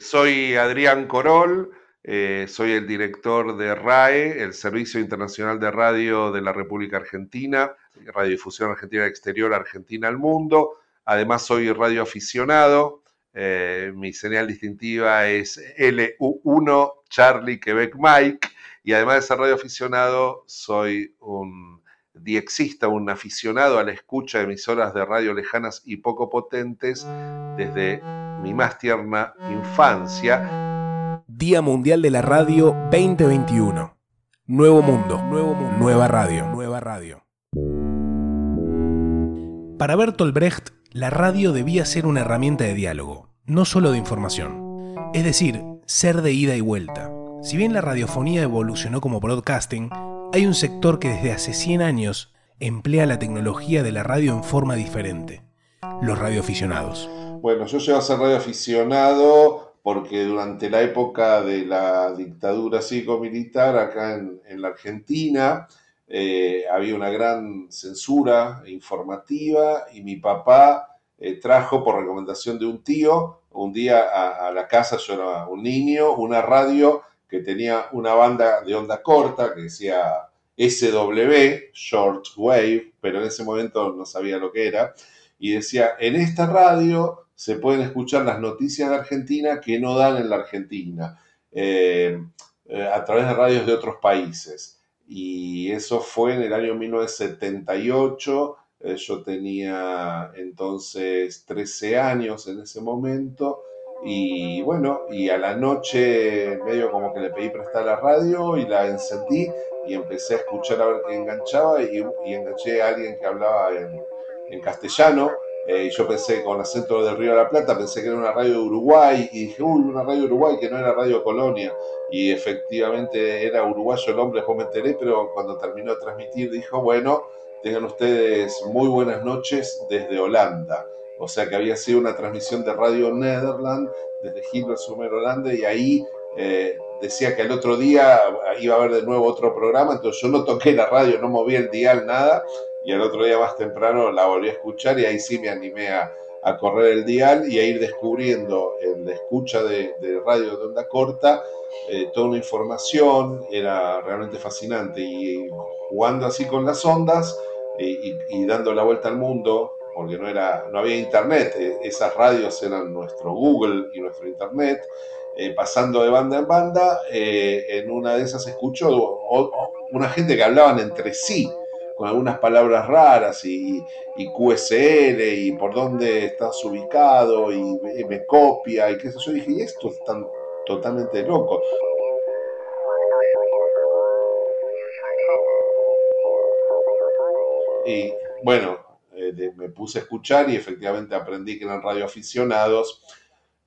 Soy Adrián Corol, eh, soy el director de RAE, el Servicio Internacional de Radio de la República Argentina, Radiodifusión Argentina Exterior, Argentina al Mundo. Además soy radioaficionado, eh, mi señal distintiva es LU1 Charlie Quebec Mike y además de ser radioaficionado soy un diexista, un aficionado a la escucha de emisoras de radio lejanas y poco potentes desde mi más tierna infancia. Día Mundial de la Radio 2021. Nuevo mundo, nuevo mundo, nueva radio, nueva radio. Para Bertolt Brecht, la radio debía ser una herramienta de diálogo, no solo de información. Es decir, ser de ida y vuelta. Si bien la radiofonía evolucionó como broadcasting, hay un sector que desde hace 100 años emplea la tecnología de la radio en forma diferente, los radioaficionados. Bueno, yo llego a ser radioaficionado porque durante la época de la dictadura cívico-militar acá en, la Argentina eh, había una gran censura informativa y mi papá eh, trajo por recomendación de un tío un día a, a, la casa, yo era un niño, una radio que tenía una banda de onda corta que decía SW, Short Wave, pero en ese momento no sabía lo que era, y decía, en esta radio se pueden escuchar las noticias de Argentina que no dan en la Argentina, eh, eh, a través de radios de otros países. Y eso fue en el año 1978, eh, yo tenía entonces 13 años en ese momento, y bueno, y a la noche medio como que le pedí prestar la radio y la encendí y empecé a escuchar a ver qué enganchaba y, enganché a alguien que hablaba en, castellano. Eh, y yo pensé con acento del Río de la Plata, pensé que era una radio de Uruguay y dije, uy, una radio de Uruguay que no era Radio Colonia. Y efectivamente era uruguayo el hombre, después me enteré, pero cuando terminó de transmitir dijo, bueno, tengan ustedes muy buenas noches desde Holanda o sea que había sido una transmisión de Radio Nederland desde Hilversum, Holanda, y ahí eh, decía que el otro día iba a haber de nuevo otro programa, entonces yo no toqué la radio, no moví el dial, nada, y el otro día más temprano la volví a escuchar y ahí sí me animé a, correr el dial y a ir descubriendo en la escucha de, radio de onda corta eh, toda una información, era realmente fascinante y jugando así con las ondas y dando la vuelta al mundo, porque no, era, no había internet, eh, esas radios eran nuestro Google y nuestro internet, eh, pasando de banda en banda, eh, en una de esas escuchó una gente que hablaban entre sí, con algunas palabras raras y, QSL y por dónde estás ubicado y, me copia y qué sé yo, dije, y esto es tan totalmente loco. Y bueno, me puse a escuchar y efectivamente aprendí que eran radioaficionados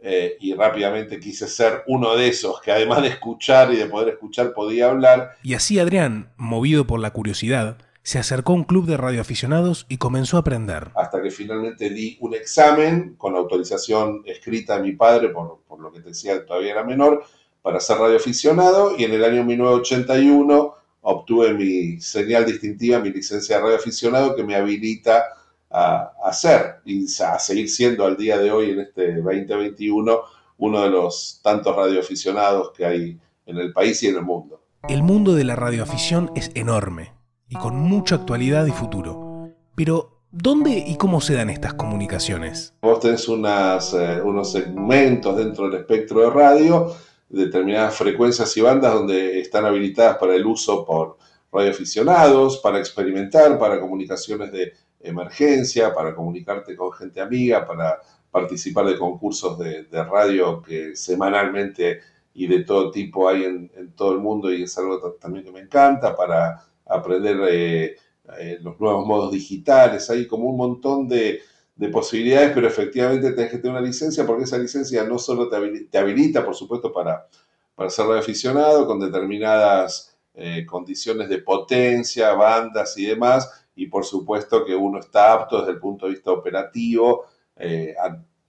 eh, y rápidamente quise ser uno de esos que además de escuchar y de poder escuchar podía hablar. Y así Adrián, movido por la curiosidad, se acercó a un club de radioaficionados y comenzó a aprender. Hasta que finalmente di un examen con autorización escrita de mi padre, por, por lo que te decía, todavía era menor, para ser radioaficionado y en el año 1981 obtuve mi señal distintiva, mi licencia de radioaficionado que me habilita a, hacer y a seguir siendo al día de hoy, en este 2021, uno de los tantos radioaficionados que hay en el país y en el mundo. El mundo de la radioafición es enorme y con mucha actualidad y futuro. Pero, ¿dónde y cómo se dan estas comunicaciones? Vos tenés unas, eh, unos segmentos dentro del espectro de radio, determinadas frecuencias y bandas donde están habilitadas para el uso por radioaficionados, para experimentar, para comunicaciones de emergencia, para comunicarte con gente amiga, para participar de concursos de, radio que semanalmente y de todo tipo hay en, todo el mundo y es algo también que me encanta, para aprender eh, eh, los nuevos modos digitales, hay como un montón de, posibilidades, pero efectivamente tenés que tener una licencia porque esa licencia no solo te habilita, por supuesto, para, para ser radioaficionado con determinadas eh, condiciones de potencia, bandas y demás, y por supuesto que uno está apto desde el punto de vista operativo eh,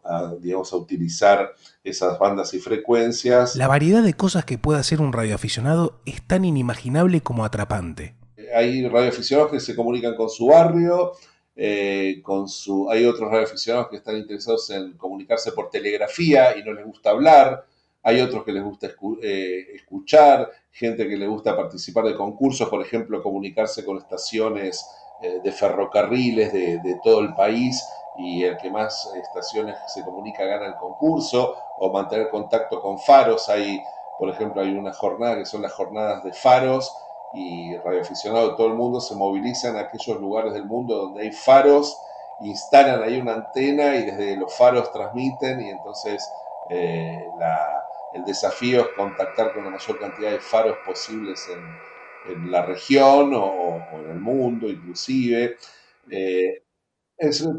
a, digamos, a utilizar esas bandas y frecuencias. La variedad de cosas que puede hacer un radioaficionado es tan inimaginable como atrapante. Hay radioaficionados que se comunican con su barrio, eh, con su, hay otros radioaficionados que están interesados en comunicarse por telegrafía y no les gusta hablar, hay otros que les gusta eh, escuchar, gente que le gusta participar de concursos, por ejemplo, comunicarse con estaciones eh, de ferrocarriles de, todo el país y el que más estaciones se comunica gana el concurso, o mantener contacto con faros. Hay, por ejemplo, hay una jornada que son las jornadas de faros y radioaficionados de todo el mundo se movilizan a aquellos lugares del mundo donde hay faros, instalan ahí una antena y desde los faros transmiten y entonces eh, el desafío es contactar con la mayor cantidad de faros posibles en, la región o, en el mundo inclusive. Eh,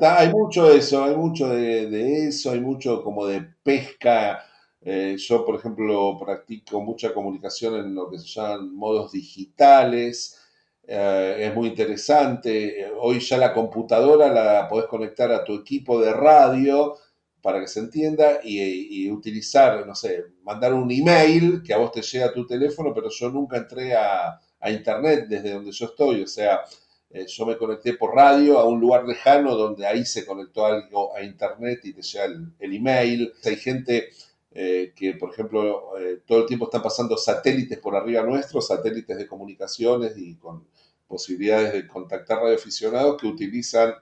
hay mucho de eso, hay mucho de, eso, hay mucho como de pesca. Eh, yo, por ejemplo, practico mucha comunicación en lo que se llaman modos digitales. es muy interesante. Hoy ya la computadora la podés conectar a tu equipo de radio para que se entienda y, utilizar, no sé, mandar un email que a vos te llegue a tu teléfono, pero yo nunca entré a, internet desde donde yo estoy, o sea, eh, yo me conecté por radio a un lugar lejano donde ahí se conectó algo a internet y te llega el, email. Hay gente eh, que, por ejemplo, eh, todo el tiempo están pasando satélites por arriba nuestro, satélites de comunicaciones y con posibilidades de contactar radioaficionados que utilizan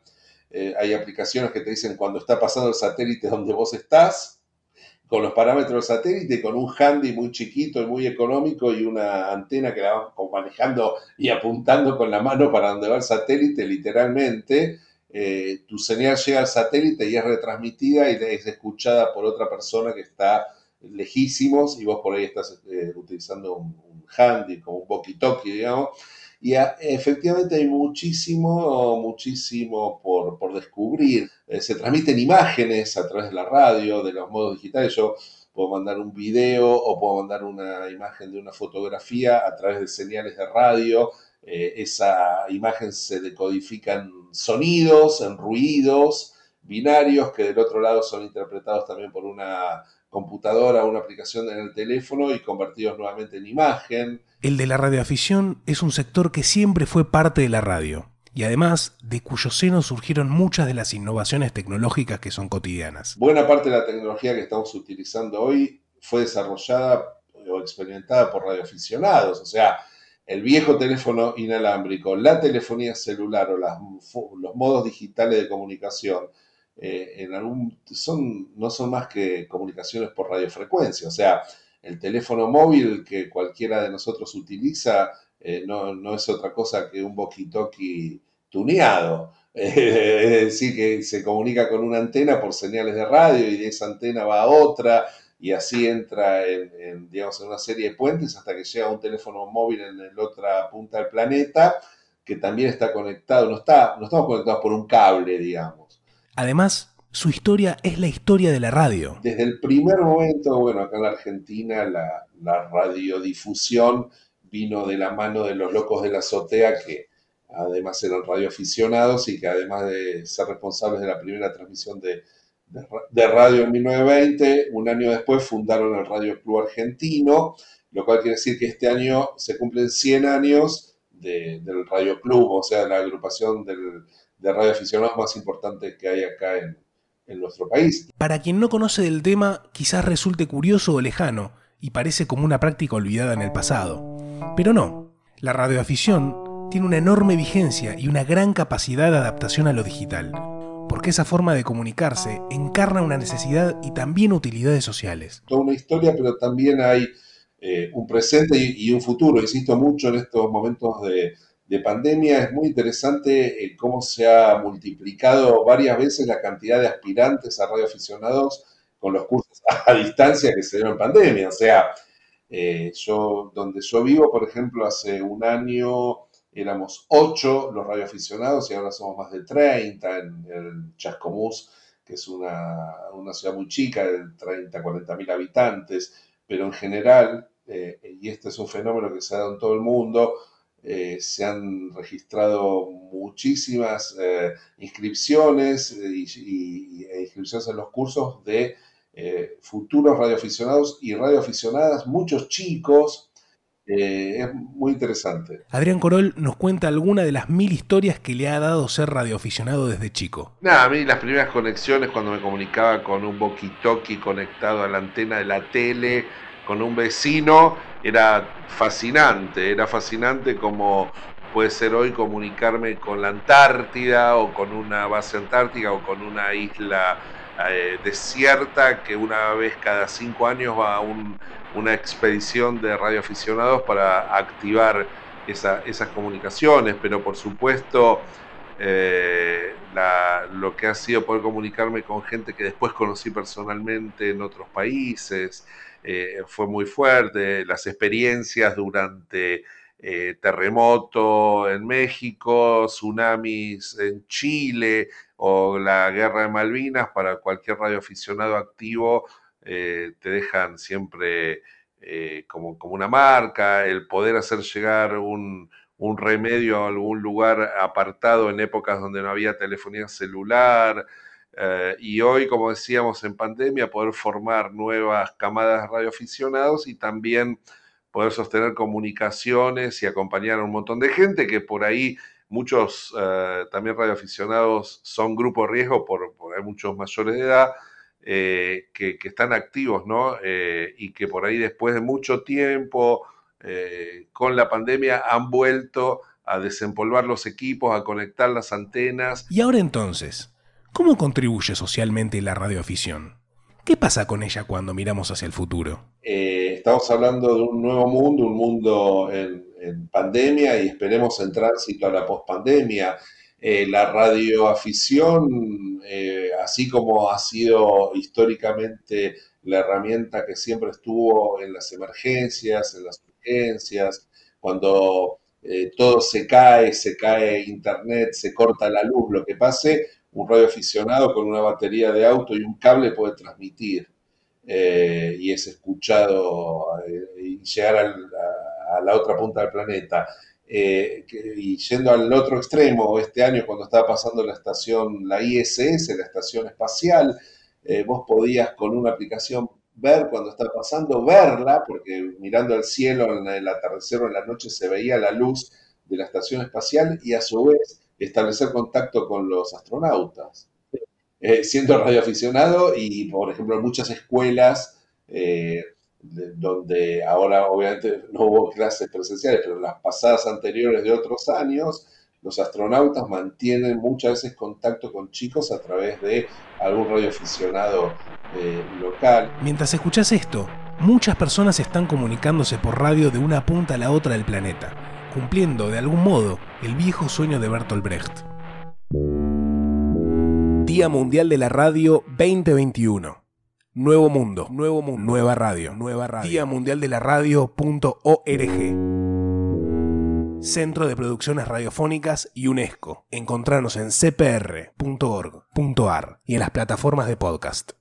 eh, hay aplicaciones que te dicen cuando está pasando el satélite donde vos estás, con los parámetros del satélite, con un handy muy chiquito y muy económico y una antena que la van manejando y apuntando con la mano para donde va el satélite, literalmente. Eh, tu señal llega al satélite y es retransmitida y es escuchada por otra persona que está lejísimos y vos por ahí estás eh, utilizando un, un handy como un walkie-talkie, digamos y efectivamente hay muchísimo, muchísimo por, descubrir. Eh, se transmiten imágenes a través de la radio, de los modos digitales. Yo puedo mandar un video o puedo mandar una imagen de una fotografía a través de señales de radio. Eh, esa imagen se decodifica en sonidos, en ruidos binarios que del otro lado son interpretados también por una computadora una aplicación en el teléfono y convertidos nuevamente en imagen. El de la radioafición es un sector que siempre fue parte de la radio y además de cuyo seno surgieron muchas de las innovaciones tecnológicas que son cotidianas. Buena parte de la tecnología que estamos utilizando hoy fue desarrollada o experimentada por radioaficionados, o sea, el viejo teléfono inalámbrico, la telefonía celular o los modos digitales de comunicación eh, son, no son más que comunicaciones por radiofrecuencia. O sea, el teléfono móvil que cualquiera de nosotros utiliza eh, no, es otra cosa que un walkie-talkie tuneado. es decir, que se comunica con una antena por señales de radio y de esa antena va a otra y así entra en, digamos, en una serie de puentes hasta que llega un teléfono móvil en la otra punta del planeta que también está conectado, no, está, no estamos conectados por un cable, digamos. Además, su historia es la historia de la radio. Desde el primer momento, bueno, acá en la Argentina la, radiodifusión vino de la mano de los locos de la azotea que además eran radioaficionados y que además de ser responsables de la primera transmisión de, radio en 1920, un año después fundaron el Radio Club Argentino, lo cual quiere decir que este año se cumplen 100 años del Radio Club, o sea, la agrupación del, de radioaficionados más importantes que hay acá en, nuestro país. Para quien no conoce del tema, quizás resulte curioso o lejano y parece como una práctica olvidada en el pasado. Pero no, la radioafición tiene una enorme vigencia y una gran capacidad de adaptación a lo digital, porque esa forma de comunicarse encarna una necesidad y también utilidades sociales. Toda una historia, pero también hay eh, un presente y, un futuro. Insisto mucho en estos momentos de, de pandemia es muy interesante cómo se ha multiplicado varias veces la cantidad de aspirantes a radioaficionados con los cursos a distancia que se dieron en pandemia. O sea, eh, yo, donde yo vivo, por ejemplo, hace un año éramos ocho los radioaficionados y ahora somos más de 30 en, Chascomús, que es una, ciudad muy chica, de 30, 40 mil habitantes, pero en general, eh, y este es un fenómeno que se ha dado en todo el mundo, eh, se han registrado muchísimas eh, inscripciones eh, y, e inscripciones en los cursos de futuros radioaficionados y radioaficionadas, muchos chicos Eh, es muy interesante. Adrián Corol nos cuenta alguna de las mil historias que le ha dado ser radioaficionado desde chico. Nada, a mí las primeras conexiones cuando me comunicaba con un walkie-talkie conectado a la antena de la tele, con un vecino, era fascinante, era fascinante como puede ser hoy comunicarme con la Antártida o con una base antártica o con una isla eh, desierta que una vez cada cinco años va a una expedición de radioaficionados para activar esas comunicaciones, pero por supuesto eh, lo que ha sido poder comunicarme con gente que después conocí personalmente en otros países eh, fue muy fuerte, las experiencias durante eh, terremoto en México, tsunamis en Chile o la guerra de Malvinas, para cualquier radioaficionado activo, eh, te dejan siempre como, como, una marca, el poder hacer llegar un, un, remedio a algún lugar apartado en épocas donde no había telefonía celular. y hoy, como decíamos en pandemia, poder formar nuevas camadas de radioaficionados y también poder sostener comunicaciones y acompañar a un montón de gente que por ahí muchos eh, también radioaficionados son grupo riesgo por, hay muchos mayores de edad eh, que, están activos, ¿no? Eh, y que por ahí después de mucho tiempo con la pandemia han vuelto a desempolvar los equipos, a conectar las antenas. Y ahora entonces, ¿cómo contribuye socialmente la radioafición? ¿Qué pasa con ella cuando miramos hacia el futuro? Eh, estamos hablando de un nuevo mundo, un mundo en, pandemia y esperemos en tránsito a la pospandemia. Eh, la radioafición, eh, así como ha sido históricamente la herramienta que siempre estuvo en las emergencias, en las cuando todo se cae, se cae internet, se corta la luz, lo que pase, un radioaficionado con una batería de auto y un cable puede transmitir eh, y es escuchado eh, y llegar a, la otra punta del planeta. Eh, y yendo al otro extremo, este año cuando estaba pasando la estación, la ISS, la estación espacial, vos podías con una aplicación ver cuando estaba pasando, verla, porque mirando al cielo en el atardecer o en la noche se veía la luz de la estación espacial y a su vez establecer contacto con los astronautas. Eh, siendo radioaficionado y, por ejemplo, en muchas escuelas eh, donde ahora obviamente no hubo clases presenciales, pero en las pasadas anteriores de otros años, los astronautas mantienen muchas veces contacto con chicos a través de algún radioaficionado eh, local. Mientras escuchas esto, muchas personas están comunicándose por radio de una punta a la otra del planeta cumpliendo de algún modo el viejo sueño de Bertolt Brecht. Día Mundial de la Radio 2021. Nuevo mundo, nuevo mundo, nueva radio, nueva radio. Día Mundial de la Radio.org. Centro de Producciones Radiofónicas y UNESCO. Encontrarnos en cpr.org.ar y en las plataformas de podcast.